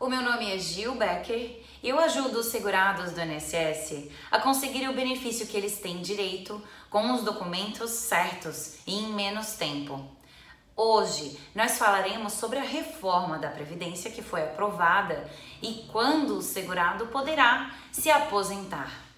O meu nome é Gil Becker e eu ajudo os segurados do INSS a conseguir o benefício que eles têm direito com os documentos certos e em menos tempo. Hoje nós falaremos sobre a reforma da Previdência que foi aprovada e quando o segurado poderá se aposentar.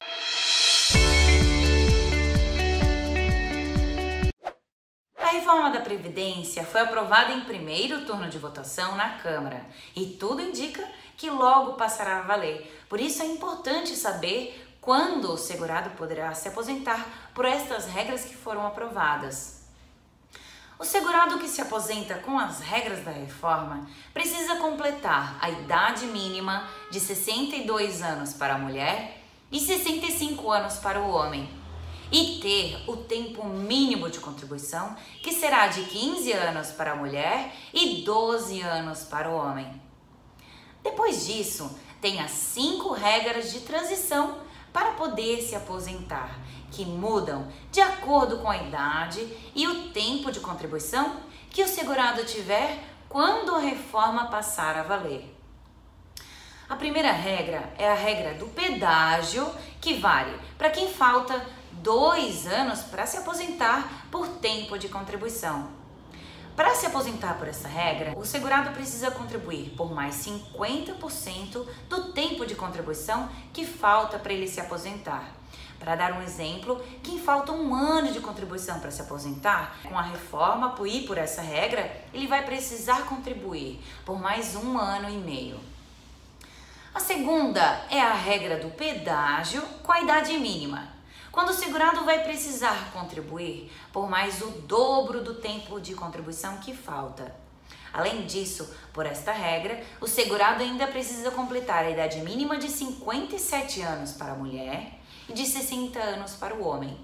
Reforma da Previdência foi aprovada em primeiro turno de votação na Câmara e tudo indica que logo passará a valer. Por isso é importante saber quando o segurado poderá se aposentar por estas regras que foram aprovadas. O segurado que se aposenta com as regras da reforma precisa completar a idade mínima de 62 anos para a mulher e 65 anos para o homem e ter o tempo mínimo de contribuição, que será de 15 anos para a mulher e 12 anos para o homem. Depois disso, tem as cinco regras de transição para poder se aposentar, que mudam de acordo com a idade e o tempo de contribuição que o segurado tiver quando a reforma passar a valer. A primeira regra é a regra do pedágio, que vale para quem falta dois anos para se aposentar por tempo de contribuição. Para se aposentar por essa regra, o segurado precisa contribuir por mais 50% do tempo de contribuição que falta para ele se aposentar. Para dar um exemplo, quem falta um ano de contribuição para se aposentar, com a reforma ir por essa regra, ele vai precisar contribuir por mais um ano e meio. A segunda é a regra do pedágio com a idade mínima quando o segurado vai precisar contribuir por mais o dobro do tempo de contribuição que falta. Além disso, por esta regra, o segurado ainda precisa completar a idade mínima de 57 anos para a mulher e de 60 anos para o homem.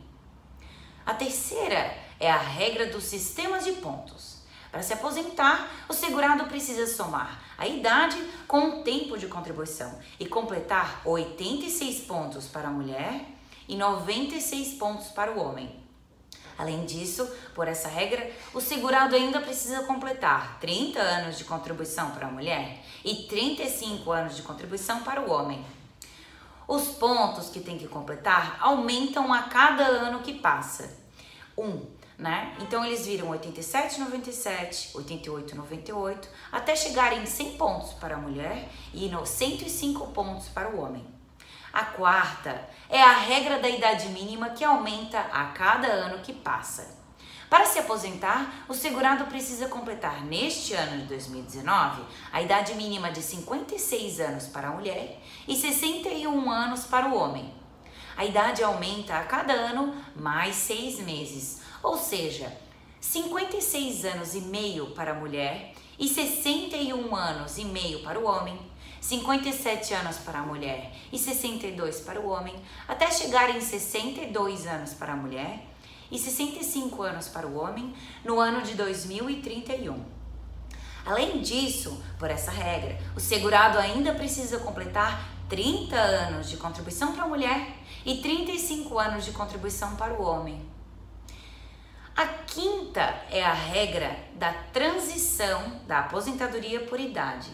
A terceira é a regra dos sistemas de pontos. Para se aposentar, o segurado precisa somar a idade com o tempo de contribuição e completar 86 pontos para a mulher e 96 pontos para o homem. Além disso, por essa regra, o segurado ainda precisa completar 30 anos de contribuição para a mulher e 35 anos de contribuição para o homem. Os pontos que tem que completar aumentam a cada ano que passa. Um, né? Então eles viram 87, 97, 88, 98, até chegarem em 100 pontos para a mulher e 105 pontos para o homem. A quarta é a regra da idade mínima que aumenta a cada ano que passa. Para se aposentar, o segurado precisa completar neste ano de 2019 a idade mínima de 56 anos para a mulher e 61 anos para o homem. A idade aumenta a cada ano mais seis meses, ou seja, 56 anos e meio para a mulher e 61 anos e meio para o homem 57 anos para a mulher e 62 para o homem, até chegar em 62 anos para a mulher e 65 anos para o homem no ano de 2031. Além disso, por essa regra, o segurado ainda precisa completar 30 anos de contribuição para a mulher e 35 anos de contribuição para o homem. A quinta é a regra da transição da aposentadoria por idade.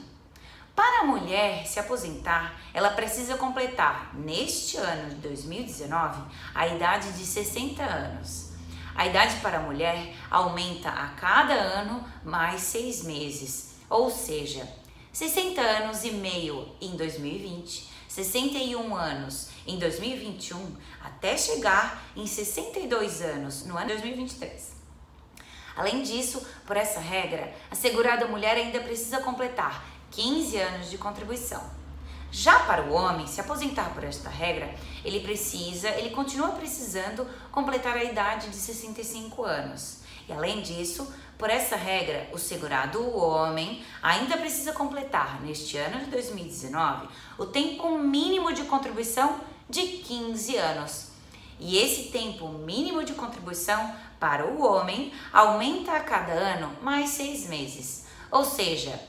Para a mulher se aposentar, ela precisa completar, neste ano de 2019, a idade de 60 anos. A idade para a mulher aumenta a cada ano mais seis meses, ou seja, 60 anos e meio em 2020, 61 anos em 2021, até chegar em 62 anos no ano 2023. Além disso, por essa regra, a segurada mulher ainda precisa completar 15 anos de contribuição. Já para o homem se aposentar por esta regra, ele precisa, ele continua precisando completar a idade de 65 anos. E além disso, por essa regra, o segurado o homem ainda precisa completar neste ano de 2019 o tempo mínimo de contribuição de 15 anos. E esse tempo mínimo de contribuição para o homem aumenta a cada ano mais seis meses. Ou seja,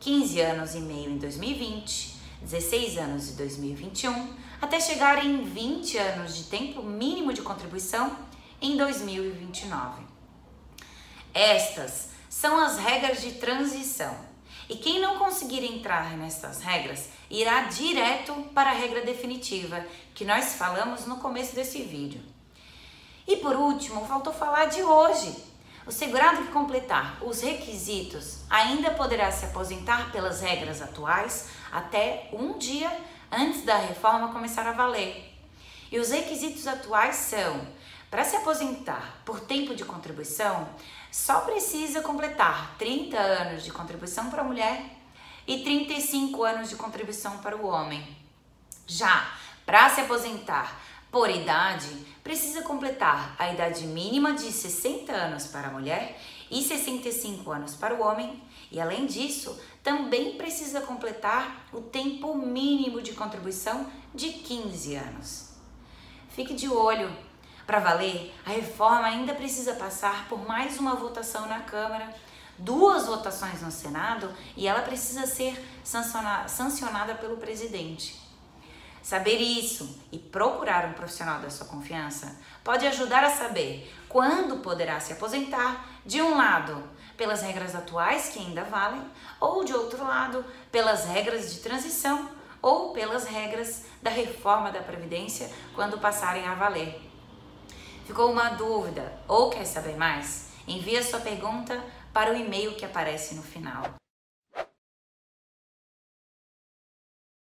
15 anos e meio em 2020, 16 anos em 2021, até chegar em 20 anos de tempo mínimo de contribuição em 2029. Estas são as regras de transição E quem não conseguir entrar nessas regras irá direto para a regra definitiva, que nós falamos no começo desse vídeo. E por último, faltou falar de hoje. O segurado que completar os requisitos ainda poderá se aposentar pelas regras atuais até um dia antes da reforma começar a valer. E os requisitos atuais são: para se aposentar por tempo de contribuição, só precisa completar 30 anos de contribuição para a mulher e 35 anos de contribuição para o homem. Já para se aposentar por idade, precisa completar a idade mínima de 60 anos para a mulher e 65 anos para o homem, e além disso, também precisa completar o tempo mínimo de contribuição de 15 anos. Fique de olho. Para valer, a reforma ainda precisa passar por mais uma votação na Câmara, duas votações no Senado e ela precisa ser sancionada pelo presidente. Saber isso e procurar um profissional da sua confiança pode ajudar a saber quando poderá se aposentar, de um lado, pelas regras atuais que ainda valem, ou de outro lado, pelas regras de transição ou pelas regras da reforma da Previdência quando passarem a valer. Ficou uma dúvida ou quer saber mais? Envie a sua pergunta para o e-mail que aparece no final.